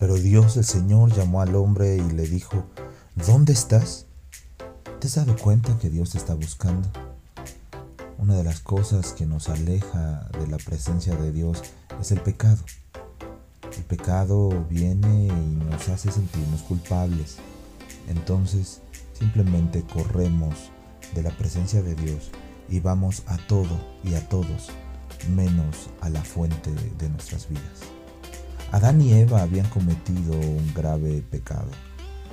Pero Dios el Señor llamó al hombre y le dijo, ¿dónde estás? ¿Te has dado cuenta que Dios te está buscando? Una de las cosas que nos aleja de la presencia de Dios es el pecado. El pecado viene y nos hace sentirnos culpables. Entonces simplemente corremos de la presencia de Dios y vamos a todo y a todos menos a la fuente de nuestras vidas. Adán y Eva habían cometido un grave pecado.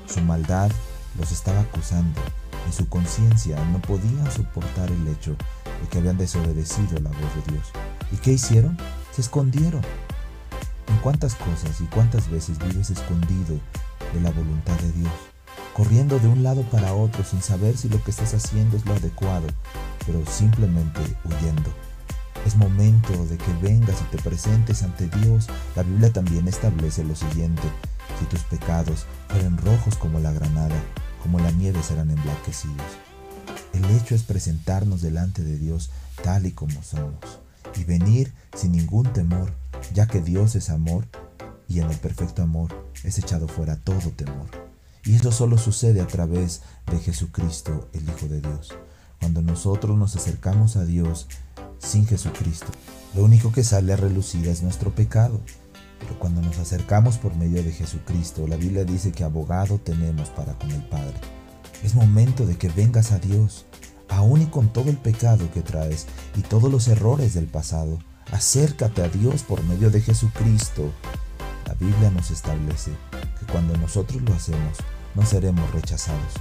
Su maldad los estaba acusando. En su conciencia no podían soportar el hecho de que habían desobedecido la voz de Dios. ¿Y qué hicieron? Se escondieron. ¿En cuántas cosas y cuántas veces vives escondido de la voluntad de Dios? Corriendo de un lado para otro sin saber si lo que estás haciendo es lo adecuado, pero simplemente huyendo. Es momento de que vengas y te presentes ante Dios. La Biblia también establece lo siguiente. Si tus pecados fueren rojos como la granada, como la nieve serán emblanquecidos. El hecho es presentarnos delante de Dios tal y como somos y venir sin ningún temor, ya que Dios es amor y en el perfecto amor es echado fuera todo temor. Y eso solo sucede a través de Jesucristo, el Hijo de Dios. Cuando nosotros nos acercamos a Dios sin Jesucristo, lo único que sale a relucir es nuestro pecado. Pero cuando nos acercamos por medio de Jesucristo, la Biblia dice que abogado tenemos para con el Padre. Es momento de que vengas a Dios, aún y con todo el pecado que traes y todos los errores del pasado. Acércate a Dios por medio de Jesucristo. La Biblia nos establece que cuando nosotros lo hacemos, no seremos rechazados.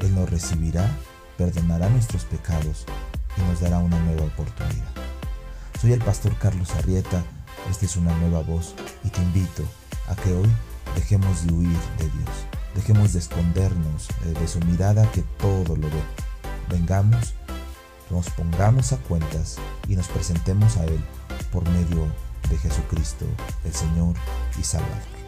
Él nos recibirá, perdonará nuestros pecados y nos dará una nueva oportunidad. Soy el pastor Carlos Arrieta, esta es una nueva voz y te invito a que hoy dejemos de huir de Dios, dejemos de escondernos eh, de su mirada que todo lo ve. Vengamos, nos pongamos a cuentas y nos presentemos a Él por medio de Jesucristo, el Señor y Salvador.